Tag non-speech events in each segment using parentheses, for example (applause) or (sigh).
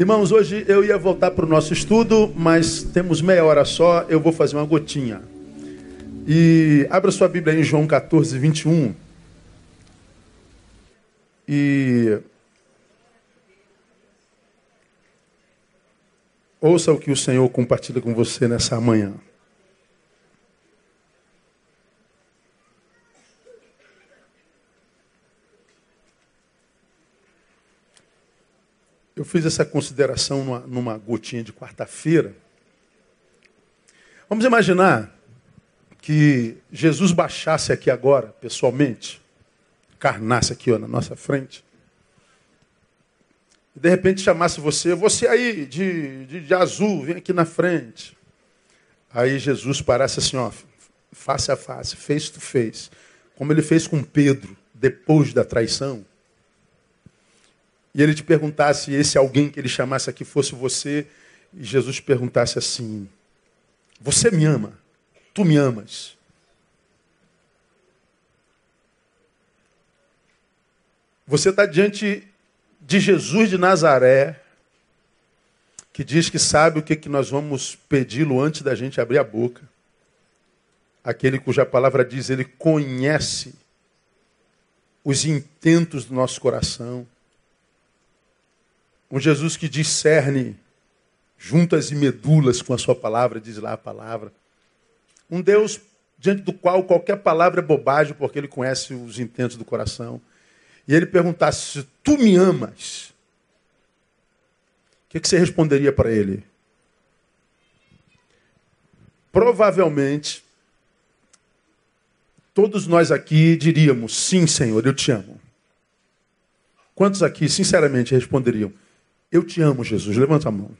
Irmãos, hoje eu ia voltar para o nosso estudo, mas temos meia hora só, eu vou fazer uma gotinha. E abra sua Bíblia em João 14, 21. E ouça o que o Senhor compartilha com você nessa manhã. Eu fiz essa consideração numa, numa gotinha de quarta-feira. Vamos imaginar que Jesus baixasse aqui agora, pessoalmente, carnasse aqui ó, na nossa frente, e de repente chamasse você, você aí de, de, de azul, vem aqui na frente. Aí Jesus parasse assim, ó, face a face, face to face, como ele fez com Pedro depois da traição e ele te perguntasse, esse alguém que ele chamasse aqui fosse você, e Jesus perguntasse assim: Você me ama? Tu me amas? Você está diante de Jesus de Nazaré, que diz que sabe o que, que nós vamos pedi-lo antes da gente abrir a boca. Aquele cuja palavra diz, ele conhece os intentos do nosso coração. Um Jesus que discerne juntas e medulas com a sua palavra, diz lá a palavra. Um Deus diante do qual qualquer palavra é bobagem, porque ele conhece os intentos do coração. E ele perguntasse: se tu me amas, o que, que você responderia para ele? Provavelmente, todos nós aqui diríamos: sim, Senhor, eu te amo. Quantos aqui, sinceramente, responderiam: eu te amo, Jesus. Levanta a mão.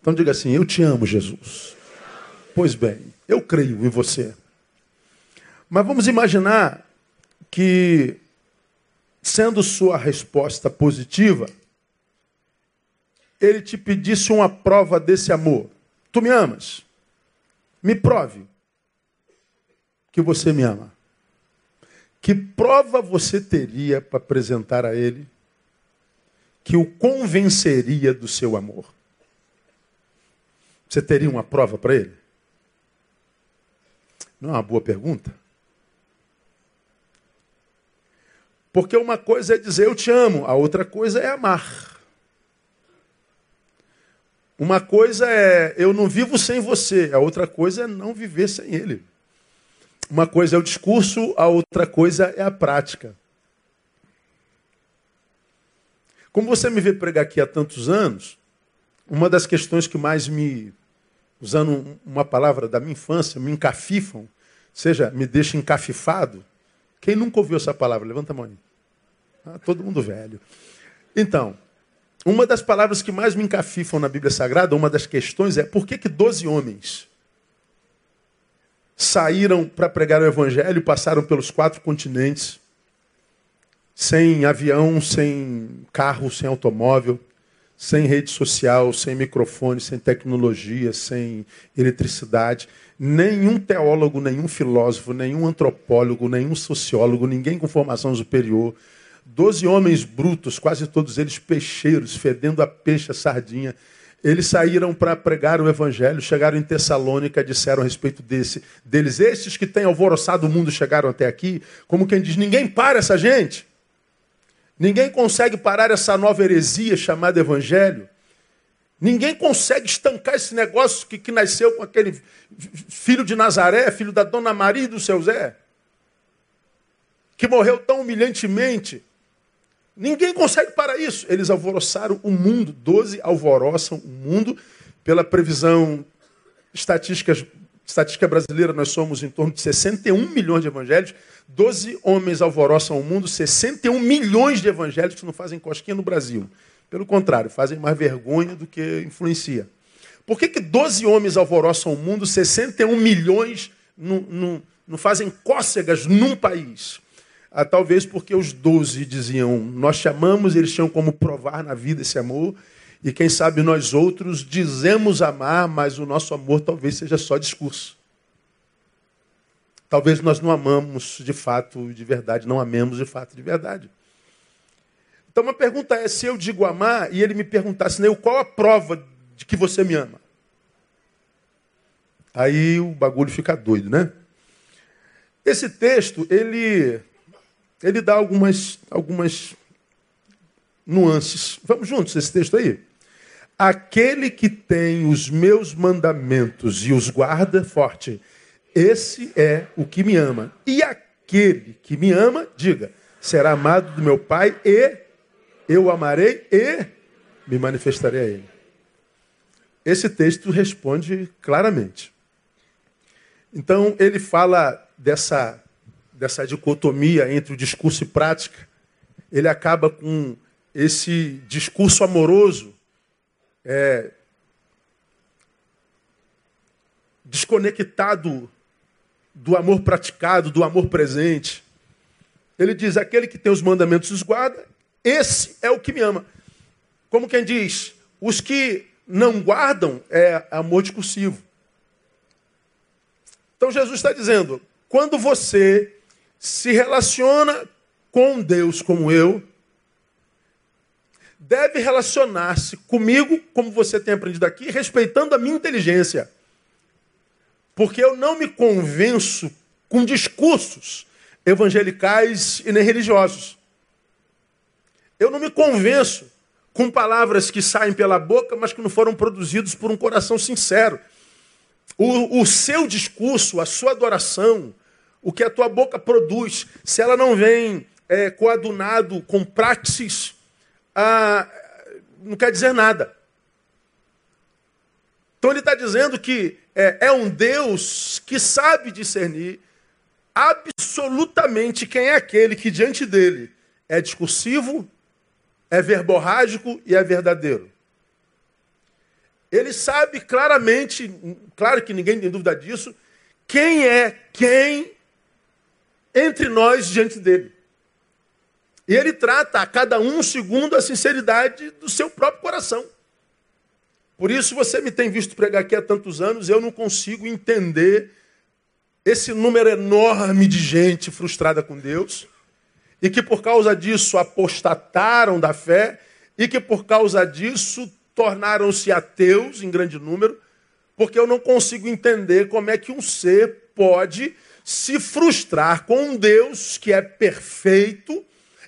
Então diga assim: Eu te amo, Jesus. Pois bem, eu creio em você. Mas vamos imaginar que, sendo sua resposta positiva, ele te pedisse uma prova desse amor. Tu me amas? Me prove que você me ama. Que prova você teria para apresentar a ele que o convenceria do seu amor? Você teria uma prova para ele? Não é uma boa pergunta? Porque uma coisa é dizer eu te amo, a outra coisa é amar. Uma coisa é eu não vivo sem você, a outra coisa é não viver sem ele. Uma coisa é o discurso, a outra coisa é a prática. Como você me vê pregar aqui há tantos anos, uma das questões que mais me, usando uma palavra da minha infância, me encafifam, seja, me deixa encafifado. Quem nunca ouviu essa palavra? Levanta a mão aí. Ah, todo mundo velho. Então, uma das palavras que mais me encafifam na Bíblia Sagrada, uma das questões é por que, que 12 homens saíram para pregar o Evangelho, passaram pelos quatro continentes, sem avião, sem carro, sem automóvel, sem rede social, sem microfone, sem tecnologia, sem eletricidade. Nenhum teólogo, nenhum filósofo, nenhum antropólogo, nenhum sociólogo, ninguém com formação superior. Doze homens brutos, quase todos eles peixeiros, fedendo a peixe, a sardinha. Eles saíram para pregar o evangelho, chegaram em Tessalônica, disseram a respeito desse, deles, estes que têm alvoroçado o mundo chegaram até aqui, como quem diz, ninguém para essa gente. Ninguém consegue parar essa nova heresia chamada Evangelho. Ninguém consegue estancar esse negócio que, que nasceu com aquele filho de Nazaré, filho da dona Maria e do seu Zé, que morreu tão humilhantemente. Ninguém consegue parar isso. Eles alvoroçaram o mundo, doze alvoroçam o mundo, pela previsão estatísticas, estatística brasileira, nós somos em torno de 61 milhões de evangélicos. 12 homens alvoroçam o mundo, 61 milhões de evangélicos não fazem cosquinha no Brasil. Pelo contrário, fazem mais vergonha do que influencia. Por que, que 12 homens alvoroçam o mundo, 61 milhões não, não, não fazem cócegas num país? Ah, talvez porque os 12 diziam, nós chamamos, eles tinham como provar na vida esse amor, e quem sabe nós outros dizemos amar, mas o nosso amor talvez seja só discurso. Talvez nós não amamos de fato, de verdade, não amemos de fato, de verdade. Então uma pergunta é, se eu digo amar e ele me perguntasse, Neil, qual a prova de que você me ama? Aí o bagulho fica doido, né? Esse texto, ele, ele dá algumas, algumas nuances. Vamos juntos esse texto aí? Aquele que tem os meus mandamentos e os guarda forte, esse é o que me ama. E aquele que me ama, diga, será amado do meu Pai e eu amarei e me manifestarei a ele. Esse texto responde claramente. Então, ele fala dessa, dessa dicotomia entre o discurso e prática. Ele acaba com esse discurso amoroso é, desconectado do amor praticado, do amor presente. Ele diz: aquele que tem os mandamentos os guarda, esse é o que me ama. Como quem diz, os que não guardam é amor discursivo. Então Jesus está dizendo: quando você se relaciona com Deus como eu, deve relacionar-se comigo, como você tem aprendido aqui, respeitando a minha inteligência. Porque eu não me convenço com discursos evangelicais e nem religiosos. Eu não me convenço com palavras que saem pela boca, mas que não foram produzidos por um coração sincero. O, o seu discurso, a sua adoração, o que a tua boca produz, se ela não vem é, coadunado com praxis ah, não quer dizer nada. Então ele está dizendo que é, é um Deus que sabe discernir absolutamente quem é aquele que diante dele é discursivo, é verborrágico e é verdadeiro. Ele sabe claramente, claro que ninguém tem dúvida disso, quem é quem entre nós diante dele. E ele trata a cada um segundo a sinceridade do seu próprio coração. Por isso você me tem visto pregar aqui há tantos anos, eu não consigo entender esse número enorme de gente frustrada com Deus e que por causa disso apostataram da fé e que por causa disso tornaram-se ateus em grande número, porque eu não consigo entender como é que um ser pode se frustrar com um Deus que é perfeito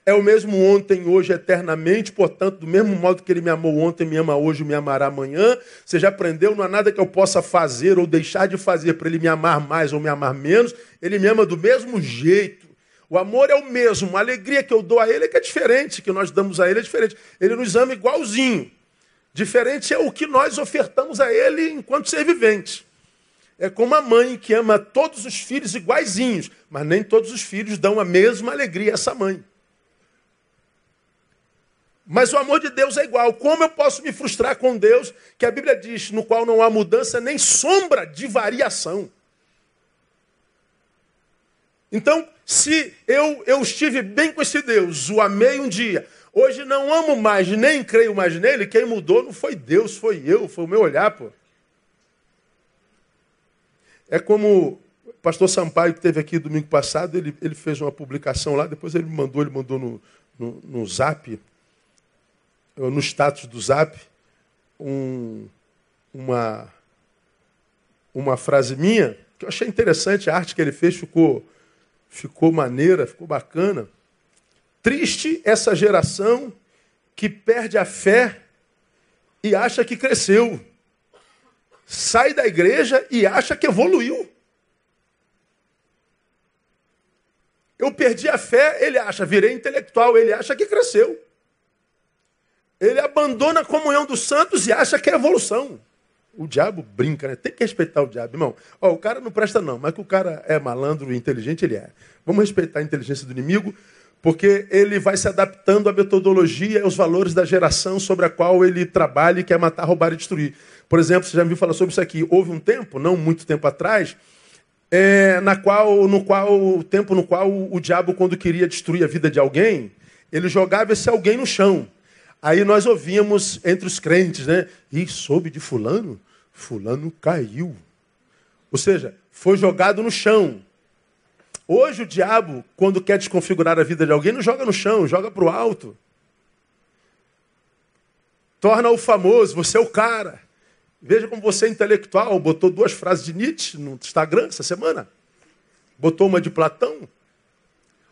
é o mesmo ontem, hoje, eternamente, portanto, do mesmo modo que ele me amou ontem, me ama hoje, me amará amanhã. Você já aprendeu, não há nada que eu possa fazer ou deixar de fazer para ele me amar mais ou me amar menos. Ele me ama do mesmo jeito. O amor é o mesmo, a alegria que eu dou a ele é que é diferente, que nós damos a ele é diferente. Ele nos ama igualzinho. Diferente é o que nós ofertamos a ele enquanto ser vivente. É como a mãe que ama todos os filhos iguaizinhos, mas nem todos os filhos dão a mesma alegria a essa mãe. Mas o amor de Deus é igual. Como eu posso me frustrar com Deus, que a Bíblia diz, no qual não há mudança nem sombra de variação? Então, se eu, eu estive bem com esse Deus, o amei um dia, hoje não amo mais, nem creio mais nele, quem mudou não foi Deus, foi eu, foi o meu olhar, pô. É como o pastor Sampaio, que esteve aqui domingo passado, ele, ele fez uma publicação lá, depois ele me mandou, ele mandou no, no, no zap, no status do Zap um, uma, uma frase minha que eu achei interessante, a arte que ele fez ficou, ficou maneira, ficou bacana. Triste essa geração que perde a fé e acha que cresceu. Sai da igreja e acha que evoluiu. Eu perdi a fé, ele acha, virei intelectual, ele acha que cresceu. Ele abandona a comunhão dos santos e acha que é evolução. O diabo brinca, né? Tem que respeitar o diabo, irmão. Ó, o cara não presta, não, mas que o cara é malandro e inteligente, ele é. Vamos respeitar a inteligência do inimigo, porque ele vai se adaptando à metodologia e aos valores da geração sobre a qual ele trabalha e quer matar, roubar e destruir. Por exemplo, você já me falar sobre isso aqui. Houve um tempo, não muito tempo atrás, é, na qual, no qual, o tempo no qual o diabo, quando queria destruir a vida de alguém, ele jogava esse alguém no chão. Aí nós ouvíamos entre os crentes, né? E soube de fulano? Fulano caiu. Ou seja, foi jogado no chão. Hoje o diabo, quando quer desconfigurar a vida de alguém, não joga no chão, joga para o alto. torna-o famoso, você é o cara. Veja como você é intelectual, botou duas frases de Nietzsche no Instagram essa semana. Botou uma de Platão.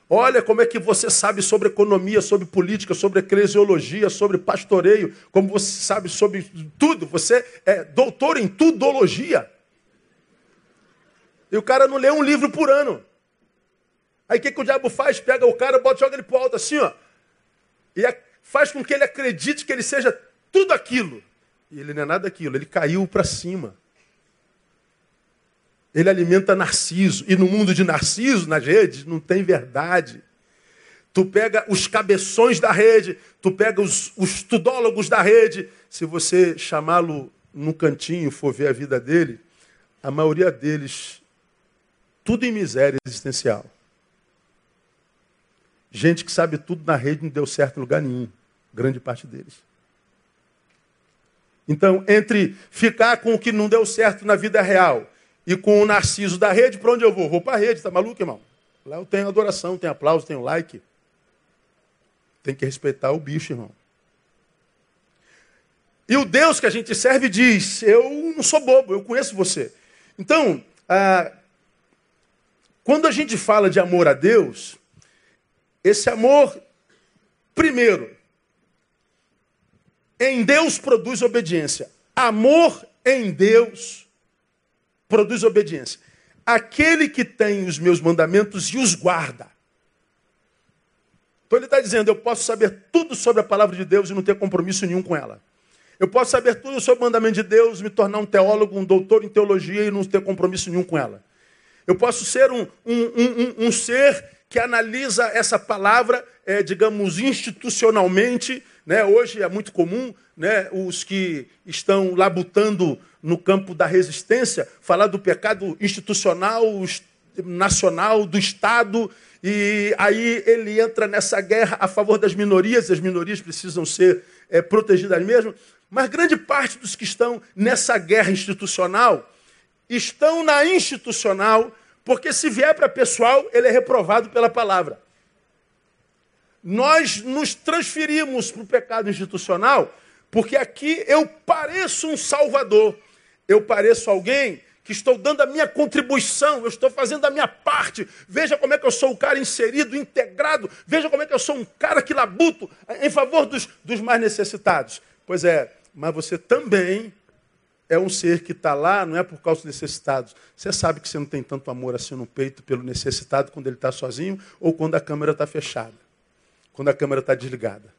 Olha como é que você sabe sobre economia, sobre política, sobre eclesiologia, sobre pastoreio, como você sabe sobre tudo. Você é doutor em tudologia. E o cara não lê um livro por ano. Aí o que, que o diabo faz? Pega o cara, bota, joga ele pro alto assim, ó. E faz com que ele acredite que ele seja tudo aquilo. E ele não é nada daquilo, ele caiu para cima. Ele alimenta Narciso. E no mundo de Narciso, nas redes, não tem verdade. Tu pega os cabeções da rede, tu pega os, os tudólogos da rede. Se você chamá-lo num cantinho, for ver a vida dele, a maioria deles, tudo em miséria existencial. Gente que sabe tudo na rede não deu certo em lugar nenhum. Grande parte deles. Então, entre ficar com o que não deu certo na vida real e com o narciso da rede, para onde eu vou? Vou para a rede, tá maluco, irmão? Lá eu tenho adoração, tenho aplauso, tenho like. Tem que respeitar o bicho, irmão. E o Deus que a gente serve diz: Eu não sou bobo, eu conheço você. Então, ah, quando a gente fala de amor a Deus, esse amor, primeiro, em Deus produz obediência. Amor em Deus produz obediência. Aquele que tem os meus mandamentos e os guarda. Então ele está dizendo: eu posso saber tudo sobre a palavra de Deus e não ter compromisso nenhum com ela. Eu posso saber tudo sobre o mandamento de Deus, me tornar um teólogo, um doutor em teologia e não ter compromisso nenhum com ela. Eu posso ser um, um, um, um ser que analisa essa palavra, é, digamos, institucionalmente, né? Hoje é muito comum né, os que estão labutando no campo da resistência falar do pecado institucional, nacional, do Estado, e aí ele entra nessa guerra a favor das minorias, e as minorias precisam ser é, protegidas mesmo. Mas grande parte dos que estão nessa guerra institucional estão na institucional, porque se vier para pessoal, ele é reprovado pela palavra nós nos transferimos para o pecado institucional, porque aqui eu pareço um salvador, eu pareço alguém que estou dando a minha contribuição, eu estou fazendo a minha parte. Veja como é que eu sou um cara inserido, integrado. Veja como é que eu sou um cara que labuto em favor dos, dos mais necessitados. Pois é, mas você também é um ser que está lá, não é por causa dos necessitados. Você sabe que você não tem tanto amor assim no peito pelo necessitado quando ele está sozinho ou quando a câmera está fechada quando a câmera está desligada.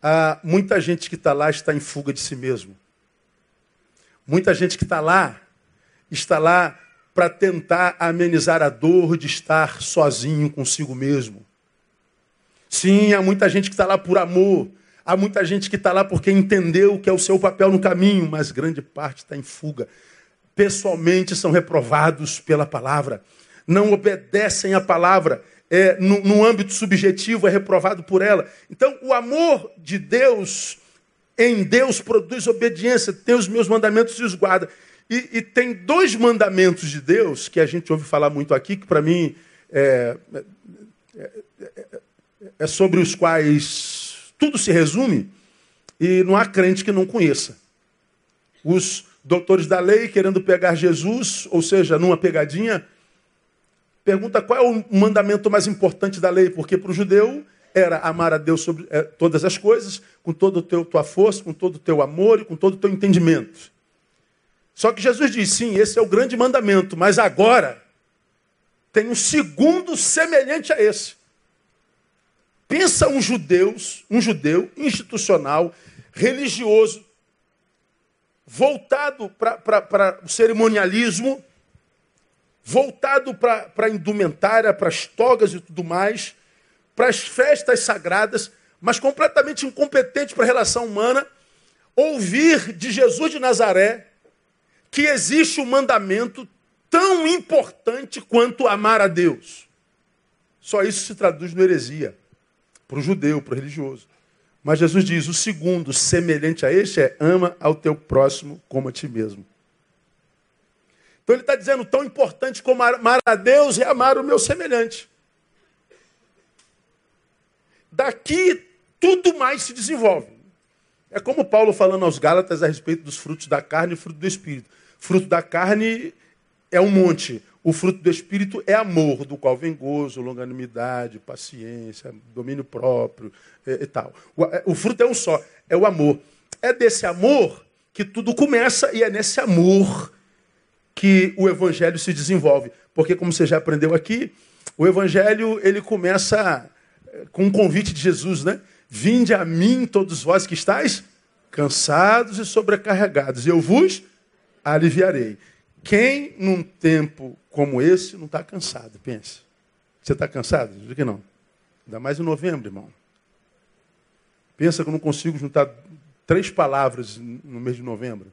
Há muita gente que está lá está em fuga de si mesmo. Muita gente que está lá está lá para tentar amenizar a dor de estar sozinho consigo mesmo. Sim, há muita gente que está lá por amor. Há muita gente que está lá porque entendeu que é o seu papel no caminho, mas grande parte está em fuga. Pessoalmente são reprovados pela palavra, não obedecem à palavra é, no, no âmbito subjetivo, é reprovado por ela. Então, o amor de Deus em Deus produz obediência, tem os meus mandamentos e os guarda. E, e, tem dois mandamentos de Deus que a gente ouve falar muito aqui, que para mim é, é, é, sobre os quais tudo se resume, e não há crente que não conheça. Os doutores da lei querendo pegar Jesus, ou seja, numa pegadinha, pergunta qual é o mandamento mais importante da lei, porque para o judeu era amar a Deus sobre é, todas as coisas, com toda a tua força, com todo o teu amor e com todo o teu entendimento. Só que Jesus diz, sim, esse é o grande mandamento, mas agora tem um segundo semelhante a esse. Pensa um judeu, um judeu institucional, religioso, voltado para o cerimonialismo, voltado para a indumentária, para as togas e tudo mais, para as festas sagradas, mas completamente incompetente para a relação humana, ouvir de Jesus de Nazaré que existe um mandamento tão importante quanto amar a Deus. Só isso se traduz no heresia, para o judeu, para o religioso. Mas Jesus diz: o segundo, semelhante a este, é ama ao teu próximo como a ti mesmo. Então ele está dizendo: tão importante como amar a Deus é amar o meu semelhante. Daqui tudo mais se desenvolve. É como Paulo falando aos Gálatas a respeito dos frutos da carne e fruto do espírito. Fruto da carne é um monte. O fruto do espírito é amor, do qual vem gozo, longanimidade, paciência, domínio próprio e, e tal. O, é, o fruto é um só, é o amor. É desse amor que tudo começa e é nesse amor que o evangelho se desenvolve. Porque como você já aprendeu aqui, o evangelho ele começa com um convite de Jesus, né? Vinde a mim todos vós que estáis cansados e sobrecarregados, eu vos aliviarei. Quem num tempo como esse não está cansado? Pense. Você está cansado? Diz que não. Ainda mais em novembro, irmão. Pensa que eu não consigo juntar três palavras no mês de novembro.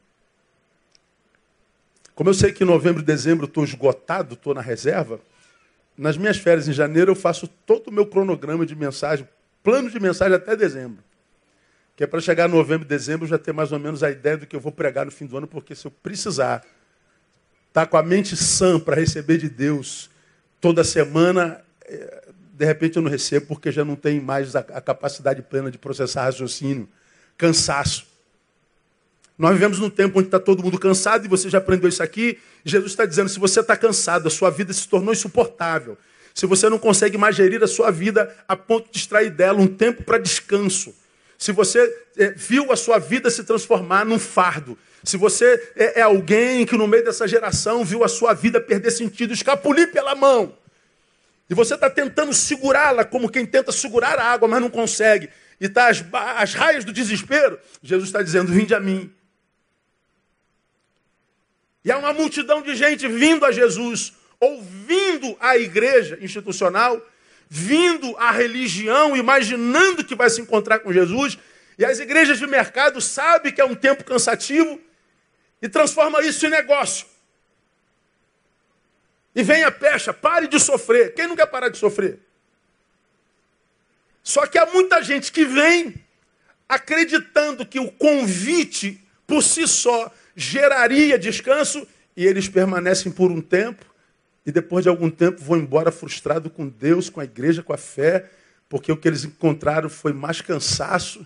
Como eu sei que em novembro e dezembro estou esgotado, estou na reserva, nas minhas férias em janeiro eu faço todo o meu cronograma de mensagem, plano de mensagem até dezembro. Que é para chegar em novembro e dezembro eu já ter mais ou menos a ideia do que eu vou pregar no fim do ano, porque se eu precisar estar tá com a mente sã para receber de Deus toda semana, é, de repente eu não recebo porque já não tem mais a capacidade plena de processar raciocínio, cansaço. Nós vivemos num tempo onde está todo mundo cansado e você já aprendeu isso aqui. Jesus está dizendo: se você está cansado, a sua vida se tornou insuportável. Se você não consegue mais gerir a sua vida a ponto de extrair dela um tempo para descanso. Se você é, viu a sua vida se transformar num fardo, se você é, é alguém que no meio dessa geração viu a sua vida perder sentido, escapulir pela mão, e você está tentando segurá-la como quem tenta segurar a água, mas não consegue, e está às raias do desespero, Jesus está dizendo: Vinde a mim. E há uma multidão de gente vindo a Jesus, ouvindo a igreja institucional, vindo à religião, imaginando que vai se encontrar com Jesus. E as igrejas de mercado sabem que é um tempo cansativo e transforma isso em negócio. E vem a pecha, pare de sofrer. Quem não quer parar de sofrer? Só que há muita gente que vem acreditando que o convite por si só geraria descanso e eles permanecem por um tempo e depois de algum tempo vão embora frustrado com Deus, com a igreja, com a fé, porque o que eles encontraram foi mais cansaço,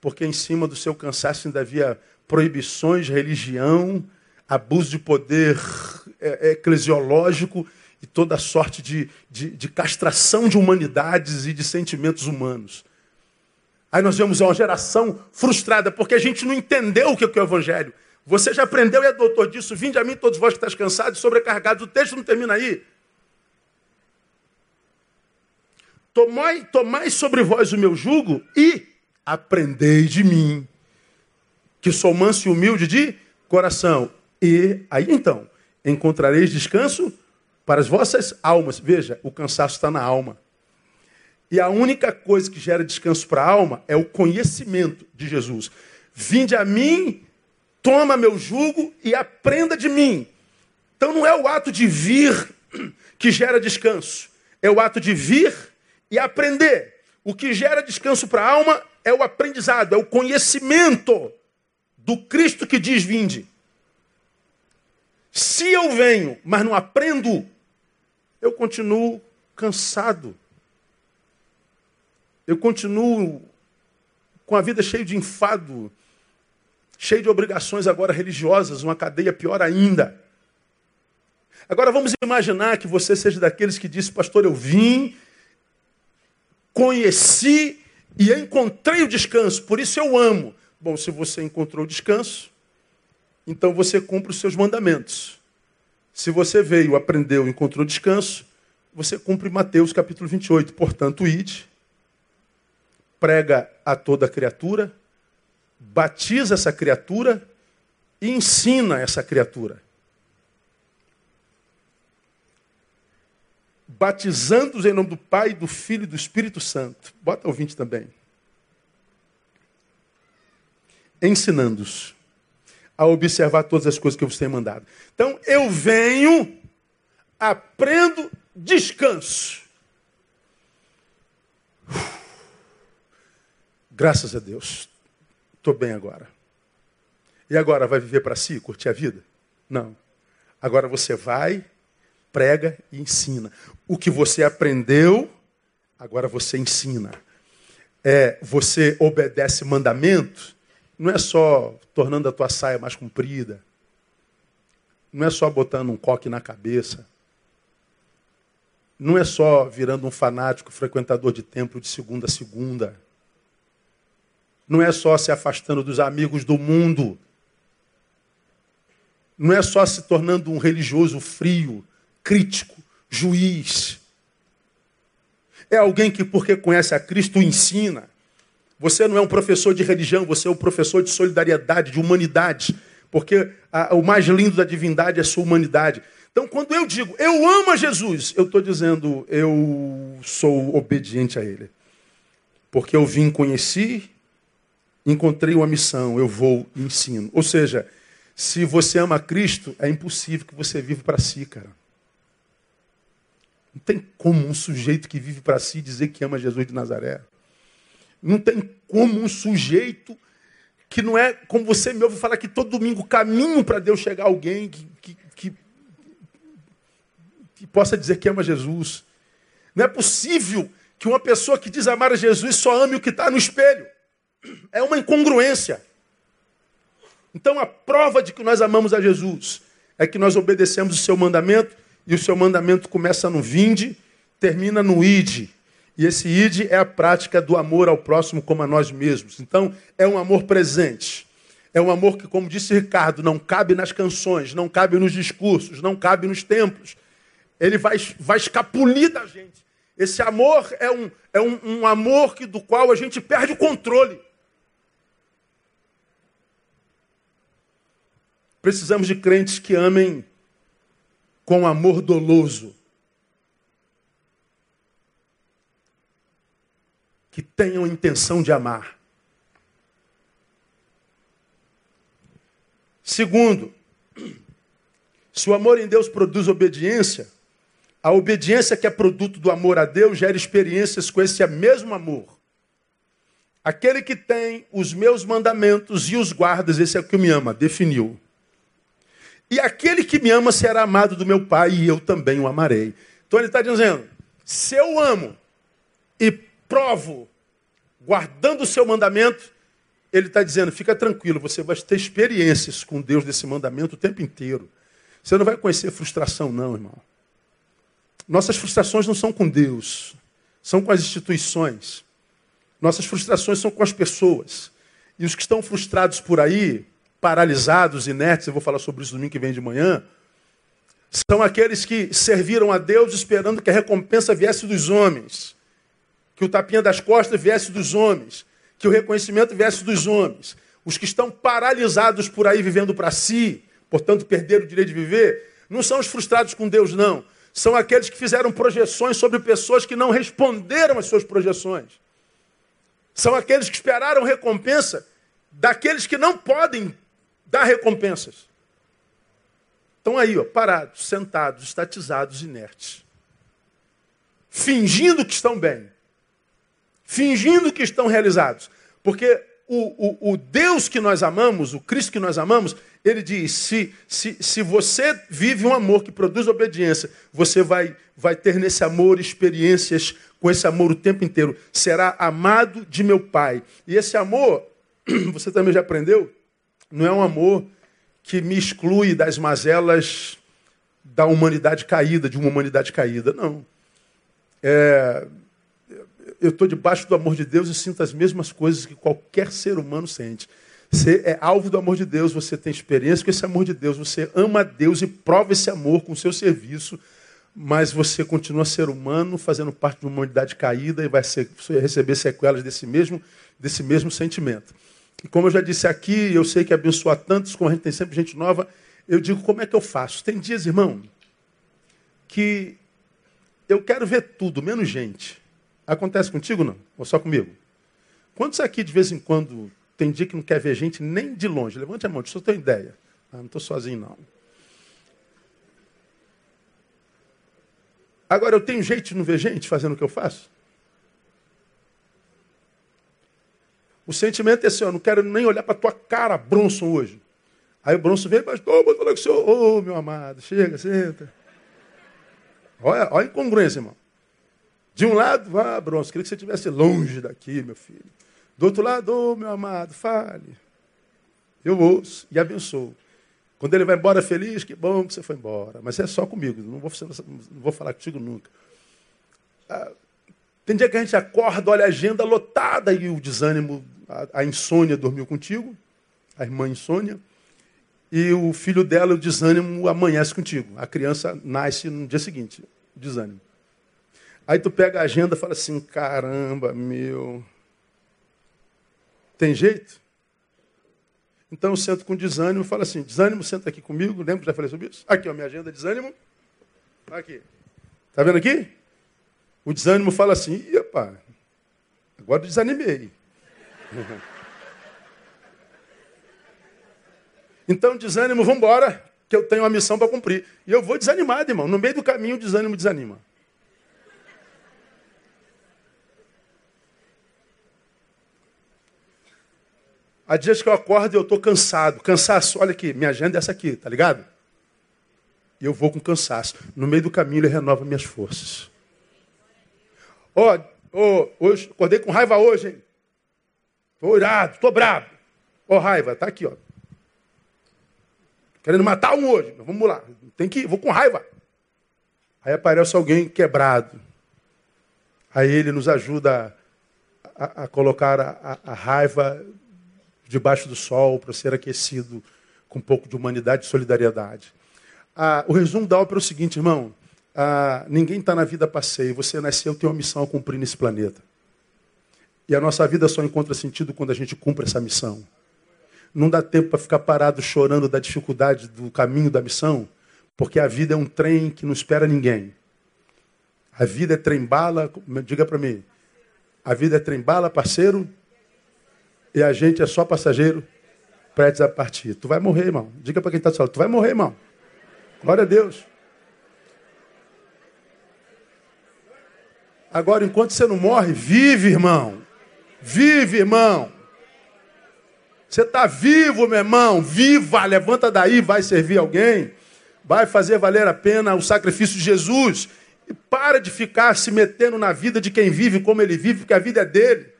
porque em cima do seu cansaço ainda havia proibições, religião, abuso de poder é, é, eclesiológico e toda sorte de, de, de castração de humanidades e de sentimentos humanos. Aí nós vemos uma geração frustrada porque a gente não entendeu o que é o Evangelho. Você já aprendeu e é doutor disso. Vinde a mim todos vós que estáis cansados e sobrecarregados. O texto não termina aí. Tomai, tomai sobre vós o meu jugo e aprendei de mim, que sou manso e humilde de coração. E aí então, encontrareis descanso para as vossas almas. Veja, o cansaço está na alma. E a única coisa que gera descanso para a alma é o conhecimento de Jesus. Vinde a mim, toma meu jugo e aprenda de mim. Então não é o ato de vir que gera descanso, é o ato de vir e aprender. O que gera descanso para a alma é o aprendizado, é o conhecimento do Cristo que diz: Vinde. Se eu venho, mas não aprendo, eu continuo cansado. Eu continuo com a vida cheia de enfado, cheio de obrigações agora religiosas, uma cadeia pior ainda. Agora vamos imaginar que você seja daqueles que disse, pastor, eu vim, conheci e encontrei o descanso, por isso eu amo. Bom, se você encontrou descanso, então você cumpre os seus mandamentos. Se você veio, aprendeu, encontrou descanso, você cumpre Mateus capítulo 28. Portanto, ide, prega a toda criatura, batiza essa criatura e ensina essa criatura. Batizando-os em nome do Pai, do Filho e do Espírito Santo. Bota o 20 também ensinando-os a observar todas as coisas que eu vos tenho mandado. Então, eu venho, aprendo, descanso. Graças a Deus. Estou bem agora. E agora vai viver para si, curtir a vida? Não. Agora você vai, prega e ensina. O que você aprendeu, agora você ensina. É, você obedece mandamentos, não é só tornando a tua saia mais comprida, não é só botando um coque na cabeça, não é só virando um fanático frequentador de templo de segunda a segunda, não é só se afastando dos amigos do mundo, não é só se tornando um religioso frio, crítico, juiz. É alguém que, porque conhece a Cristo, ensina. Você não é um professor de religião, você é um professor de solidariedade, de humanidade. Porque a, o mais lindo da divindade é a sua humanidade. Então, quando eu digo eu amo a Jesus, eu estou dizendo eu sou obediente a Ele. Porque eu vim, conheci, encontrei uma missão, eu vou e ensino. Ou seja, se você ama Cristo, é impossível que você viva para si, cara. Não tem como um sujeito que vive para si dizer que ama Jesus de Nazaré. Não tem como um sujeito que não é como você me ouve falar que todo domingo caminho para Deus chegar alguém que, que, que, que possa dizer que ama Jesus. Não é possível que uma pessoa que diz amar a Jesus só ame o que está no espelho. (clears throat) É uma incongruência. Então a prova de que nós amamos a Jesus é que nós obedecemos o seu mandamento e o seu mandamento começa no vinde, termina no ide. E esse ide é a prática do amor ao próximo como a nós mesmos. Então é um amor presente. É um amor que, como disse Ricardo, não cabe nas canções, não cabe nos discursos, não cabe nos templos. Ele vai, vai escapulir da gente. Esse amor é um, é um, um amor que, do qual a gente perde o controle. Precisamos de crentes que amem com amor doloso. Que tenham intenção de amar. Segundo, se o amor em Deus produz obediência, a obediência que é produto do amor a Deus gera experiências com esse mesmo amor. Aquele que tem os meus mandamentos e os guardas, esse é o que me ama, definiu. E aquele que me ama será amado do meu Pai, e eu também o amarei. Então ele está dizendo: se eu amo e provo, guardando o seu mandamento, ele está dizendo: fica tranquilo, você vai ter experiências com Deus desse mandamento o tempo inteiro. Você não vai conhecer frustração, não, irmão. Nossas frustrações não são com Deus, são com as instituições. Nossas frustrações são com as pessoas. E os que estão frustrados por aí, paralisados, inertes, eu vou falar sobre isso domingo que vem de manhã, são aqueles que serviram a Deus esperando que a recompensa viesse dos homens, que o tapinha das costas viesse dos homens, que o reconhecimento viesse dos homens. Os que estão paralisados por aí vivendo para si, portanto perderam o direito de viver, não são os frustrados com Deus, não. São aqueles que fizeram projeções sobre pessoas que não responderam às suas projeções. São aqueles que esperaram recompensa daqueles que não podem dar recompensas. Estão aí, ó, parados, sentados, estatizados, inertes. Fingindo que estão bem. Fingindo que estão realizados. Porque o, o, o Deus que nós amamos, o Cristo que nós amamos, ele diz: se, se, se você vive um amor que produz obediência, você vai, vai ter nesse amor experiências com esse amor o tempo inteiro. Será amado de meu Pai. E esse amor, (clears throat) você também já aprendeu, não é um amor que me exclui das mazelas da humanidade caída, de uma humanidade caída. Não. É, eu estou debaixo do amor de Deus e sinto as mesmas coisas que qualquer ser humano sente. Você é alvo do amor de Deus, você tem experiência com esse amor de Deus, você ama Deus e prova esse amor com o seu serviço, mas você continua ser humano, fazendo parte de uma humanidade caída e vai ser, receber sequelas desse mesmo, desse mesmo sentimento. E como eu já disse aqui, eu sei que abençoa tantos, como a gente tem sempre gente nova, eu digo, como é que eu faço? Tem dias, irmão, que eu quero ver tudo, menos gente. Acontece contigo, não? Ou só comigo? Quantos aqui, de vez em quando, tem dia que não quer ver gente nem de longe? Levante a mão, deixa eu ter uma ideia. Ah, não estou sozinho, não. Agora, eu tenho jeito de não ver gente fazendo o que eu faço? O sentimento é assim, eu não quero nem olhar para tua cara, Bronson, hoje. Aí o Bronson vem, mas toma, falar com o senhor. Ô, oh, meu amado, chega, senta. Olha, olha a incongruência, irmão. De um lado, vá, ah, Bronson, queria que você estivesse longe daqui, meu filho. Do outro lado, ô, oh, meu amado, fale. Eu ouço e abençoo. Quando ele vai embora feliz, que bom que você foi embora. Mas é só comigo, não vou, não vou falar contigo nunca. Ah, tem dia que a gente acorda, olha a agenda lotada e o desânimo, a, insônia dormiu contigo, a irmã insônia, e o filho dela, o desânimo, amanhece contigo. A criança nasce no dia seguinte, o desânimo. Aí tu pega a agenda e fala assim, caramba, meu. Tem jeito? Então eu sento com desânimo e falo assim, desânimo, senta aqui comigo, lembra que já falei sobre isso? Aqui, ó, minha agenda, desânimo. Aqui. Tá vendo aqui? O desânimo fala assim, ih, pá, agora desanimei. (laughs) então, desânimo, vamos embora, que eu tenho uma missão para cumprir. E eu vou desanimado, irmão. No meio do caminho, o desânimo desanima. Há dias que eu acordo e eu estou cansado. Cansaço, olha aqui, minha agenda é essa aqui, tá ligado? E eu vou com cansaço. No meio do caminho ele renova minhas forças. Ó, oh, oh, hoje, acordei com raiva hoje, hein? Estou irado, estou bravo. Ó, oh, raiva, tá aqui, ó. Querendo matar um hoje. Vamos lá. Tem que ir, vou com raiva. Aí aparece alguém quebrado. Aí ele nos ajuda a, a, a colocar a, a raiva debaixo do sol para ser aquecido com um pouco de humanidade e solidariedade. Ah, o resumo da obra é o seguinte, irmão. Ah, ninguém está na vida passeio. Você nasceu, tem uma missão a cumprir nesse planeta. E a nossa vida só encontra sentido quando a gente cumpre essa missão. Não dá tempo para ficar parado chorando da dificuldade do caminho da missão, porque a vida é um trem que não espera ninguém. A vida é trem-bala, diga para mim. A vida é trem-bala, parceiro, e a gente é só passageiro, prestes a partir. Tu vai morrer, irmão. Diga para quem está falando, tu vai morrer, irmão. Glória a Deus. Agora, enquanto você não morre, vive, irmão. Vive, irmão. Você está vivo, meu irmão. Viva, levanta daí, vai servir alguém. Vai fazer valer a pena o sacrifício de Jesus. E para de ficar se metendo na vida de quem vive como ele vive, porque a vida é dele.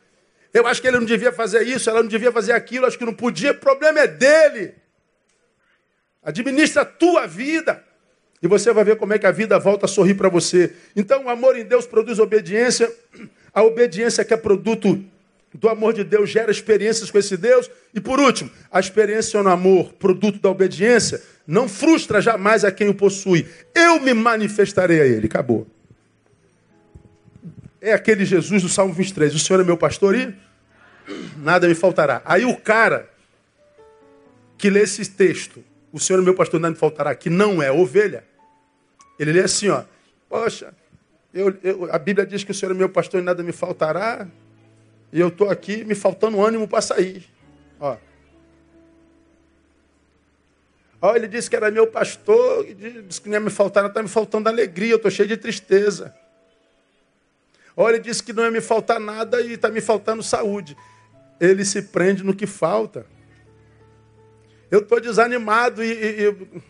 Eu acho que ele não devia fazer isso, ela não devia fazer aquilo, acho que não podia. O problema é dele. Administra a tua vida. E você vai ver como é que a vida volta a sorrir para você. Então, o amor em Deus produz obediência. A obediência que é produto do amor de Deus gera experiências com esse Deus. E por último, a experiência no amor, produto da obediência, não frustra jamais a quem o possui. Eu me manifestarei a ele. Acabou é aquele Jesus do Salmo 23. O Senhor é meu pastor e nada me faltará. Aí o cara que lê esse texto, o Senhor é meu pastor, nada me faltará, que não é ovelha, ele lê assim, ó. Poxa, eu, eu, a Bíblia diz que o Senhor é meu pastor e nada me faltará, e eu estou aqui me faltando ânimo para sair. Ó. Ó, ele disse que era meu pastor, disse que não ia me faltar, está me faltando alegria, eu estou cheio de tristeza. Olha, ele disse que não ia me faltar nada e está me faltando saúde. Ele se prende no que falta. Eu estou desanimado e, e, e,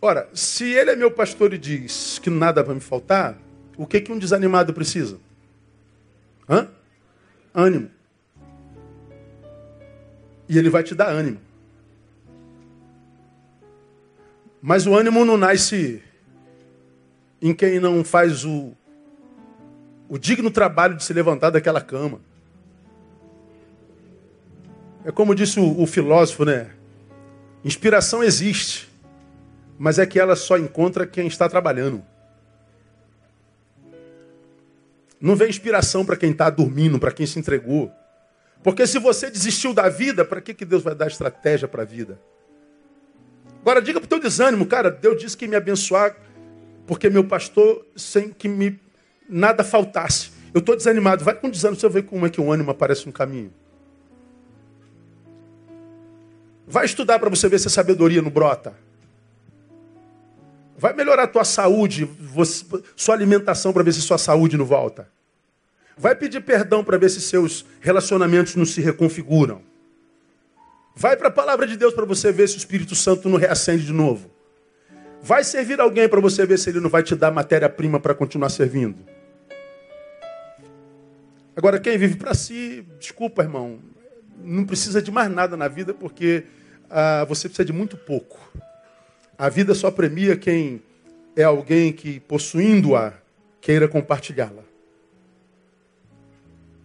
Ora, se ele é meu pastor e diz que nada vai me faltar, o que, que um desanimado precisa? Ânimo. E ele vai te dar ânimo. Mas o ânimo não nasce em quem não faz o, o digno trabalho de se levantar daquela cama. É como disse o, o filósofo, né? Inspiração existe, mas é que ela só encontra quem está trabalhando. Não vem inspiração para quem está dormindo, para quem se entregou. Porque se você desistiu da vida, para que, que Deus vai dar estratégia para a vida? Agora diga para o teu desânimo, cara, Deus disse que me abençoar, porque meu pastor, sem que me nada faltasse. Eu estou desanimado. Vai com desânimo, você ver como é que um ânimo aparece no caminho. Vai estudar para você ver se a sabedoria não brota. Vai melhorar a tua saúde, você, sua alimentação para ver se sua saúde não volta. Vai pedir perdão para ver se seus relacionamentos não se reconfiguram. Vai para a palavra de Deus para você ver se o Espírito Santo não reacende de novo. Vai servir alguém para você ver se ele não vai te dar matéria-prima para continuar servindo. Agora, quem vive para si, desculpa, irmão, não precisa de mais nada na vida porque ah, você precisa de muito pouco. A vida só premia quem é alguém que, possuindo-a, queira compartilhá-la.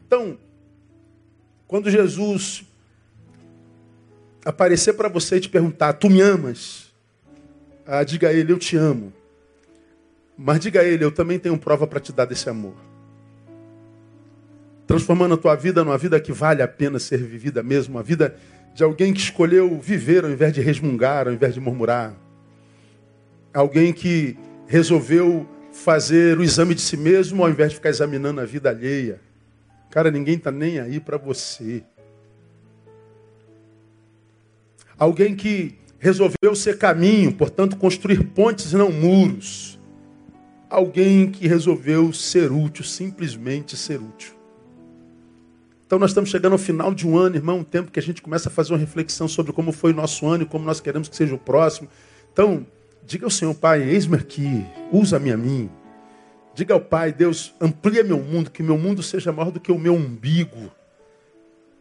Então, quando Jesus aparecer para você e te perguntar, tu me amas? Ah, diga a ele, eu te amo. Mas diga a ele, eu também tenho prova para te dar desse amor. Transformando a tua vida numa vida que vale a pena ser vivida mesmo, uma vida de alguém que escolheu viver ao invés de resmungar, ao invés de murmurar. Alguém que resolveu fazer o exame de si mesmo ao invés de ficar examinando a vida alheia. Cara, ninguém está nem aí para você. Alguém que resolveu ser caminho, portanto, construir pontes e não muros. Alguém que resolveu ser útil, simplesmente ser útil. Então nós estamos chegando ao final de um ano, irmão, um tempo que a gente começa a fazer uma reflexão sobre como foi o nosso ano e como nós queremos que seja o próximo. Então, diga ao Senhor, Pai, eis-me aqui, usa-me a mim. Diga ao Pai, Deus, amplia meu mundo, que meu mundo seja maior do que o meu umbigo.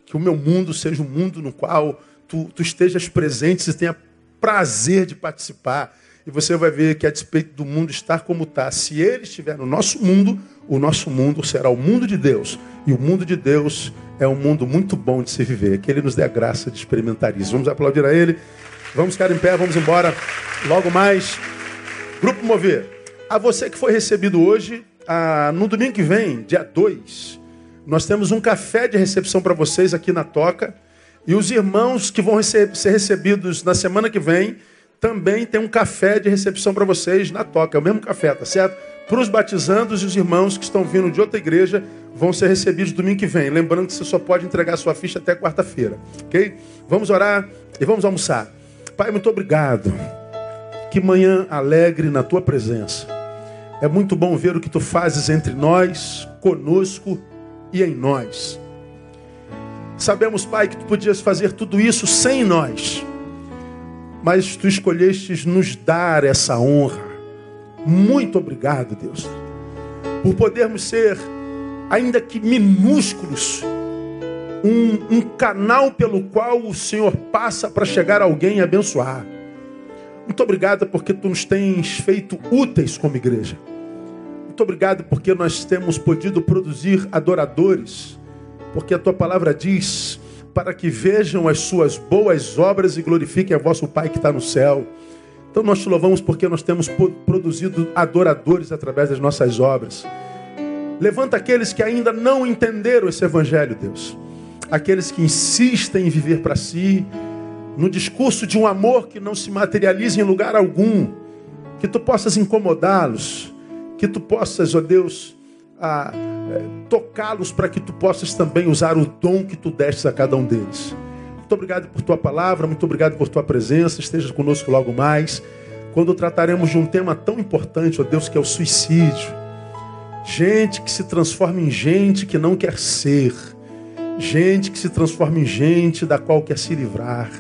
Que o meu mundo seja um mundo no qual tu, tu estejas presente e tenha prazer de participar. E você vai ver que a despeito do mundo estar como está, se ele estiver no nosso mundo, o nosso mundo será o mundo de Deus. E o mundo de Deus é um mundo muito bom de se viver. Que ele nos dê a graça de experimentar isso. Vamos aplaudir a ele. Vamos ficar em pé, vamos embora. Logo mais. Grupo Mover. A você que foi recebido hoje, ah, no domingo que vem, dia 2, nós temos um café de recepção para vocês aqui na Toca. E os irmãos que vão ser recebidos na semana que vem também tem um café de recepção para vocês na Toca. É o mesmo café, tá certo? Para os batizandos e os irmãos que estão vindo de outra igreja vão ser recebidos domingo que vem. Lembrando que você só pode entregar sua ficha até quarta-feira, ok? Vamos orar e vamos almoçar. Pai, muito obrigado. Que manhã alegre na tua presença. É muito bom ver o que tu fazes entre nós, conosco e em nós. Sabemos, Pai, que tu podias fazer tudo isso sem nós, mas tu escolhestes nos dar essa honra. Muito obrigado, Deus, por podermos ser, ainda que minúsculos, um, um canal pelo qual o Senhor passa para chegar a alguém e abençoar. Muito obrigado porque tu nos tens feito úteis como igreja. Muito obrigado porque nós temos podido produzir adoradores. Porque a tua palavra diz para que vejam as suas boas obras e glorifiquem a vosso Pai que está no céu. Então nós te louvamos porque nós temos produzido adoradores através das nossas obras. Levanta aqueles que ainda não entenderam esse evangelho, Deus. Aqueles que insistem em viver para si, no discurso de um amor que não se materializa em lugar algum, que tu possas incomodá-los, que tu possas, ó Deus, é, tocá-los para que tu possas também usar o dom que tu destes a cada um deles. Muito obrigado por tua palavra, muito obrigado por tua presença, esteja conosco logo mais, quando trataremos de um tema tão importante, ó Deus, que é o suicídio. Gente que se transforma em gente que não quer ser, gente que se transforma em gente da qual quer se livrar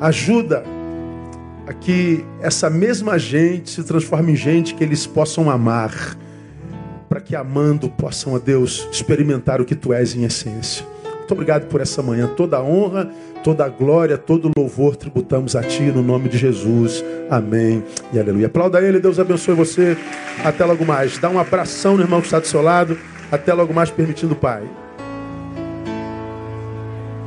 Ajuda a que essa mesma gente se transforme em gente que eles possam amar, para que amando possam, a Deus, experimentar o que tu és em essência. Muito obrigado por essa manhã. Toda a honra, toda a glória, todo o louvor tributamos a Ti no nome de Jesus. Amém e aleluia. Aplauda Ele, Deus abençoe você. Até logo mais. Dá um abração no irmão que está do seu lado. Até logo mais, permitindo o Pai.